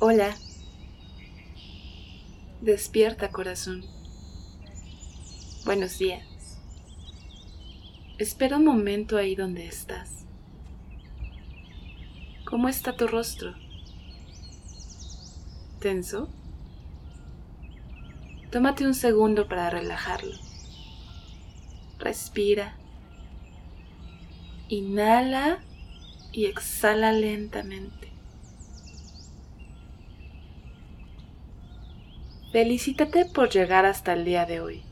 Hola. Despierta, corazón. Buenos días. Espera un momento ahí donde estás. ¿Cómo está tu rostro? ¿Tenso? Tómate un segundo para relajarlo. Respira. Inhala y exhala lentamente. Felicítate por llegar hasta el día de hoy.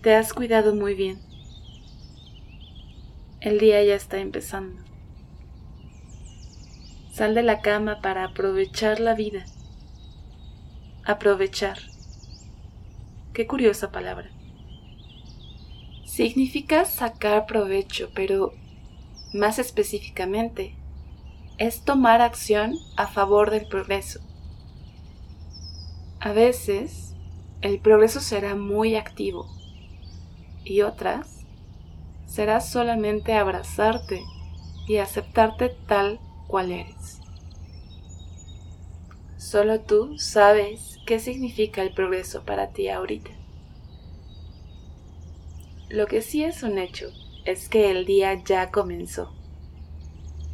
Te has cuidado muy bien. El día ya está empezando. Sal de la cama para aprovechar la vida. Aprovechar. Qué curiosa palabra. Significa sacar provecho, pero más específicamente, es tomar acción a favor del progreso a veces el progreso será muy activo y otras será solamente abrazarte y aceptarte tal cual eres. Solo tú sabes qué significa el progreso para ti ahorita. Lo que sí es un hecho es que el día ya comenzó.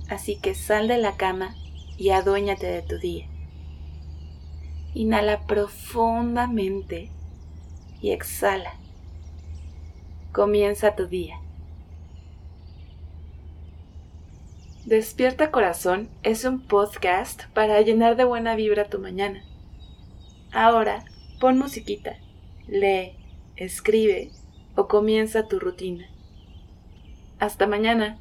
Así que sal de la cama y aduéñate de tu día. Inhala profundamente y exhala. Comienza tu día. Despierta Corazón es un podcast para llenar de buena vibra tu mañana. Ahora pon musiquita, lee, escribe o comienza tu rutina. Hasta mañana.